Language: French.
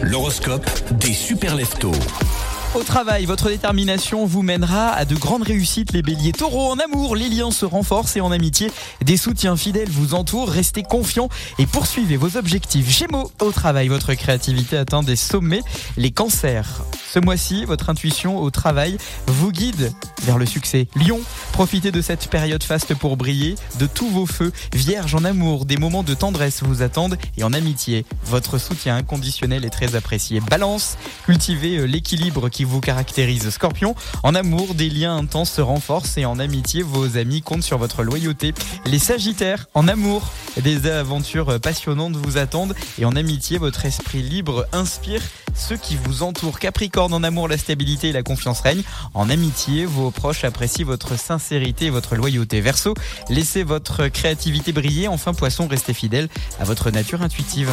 L'horoscope des super leftos. Au travail, votre détermination vous mènera à de grandes réussites, les béliers. Taureau, en amour, les liens se renforcent et en amitié, des soutiens fidèles vous entourent. Restez confiants et poursuivez vos objectifs. Gémeaux, au travail, votre créativité atteint des sommets. Les cancers, ce mois-ci, votre intuition au travail vous guide vers le succès. Lion, profitez de cette période faste pour briller de tous vos feux. Vierge, en amour, des moments de tendresse vous attendent et en amitié, votre soutien inconditionnel est très apprécié. Balance, cultivez euh, l'équilibre qui vous caractérise. Scorpion, en amour, des liens intenses se renforcent et en amitié, vos amis comptent sur votre loyauté. Les Sagittaires, en amour, des aventures passionnantes vous attendent et en amitié, votre esprit libre inspire ceux qui vous entourent. Capricorne, en amour, la stabilité et la confiance règnent. En amitié, vos proches apprécient votre sincérité et votre loyauté. Verseau, laissez votre créativité briller. Enfin, Poisson, restez fidèle à votre nature intuitive.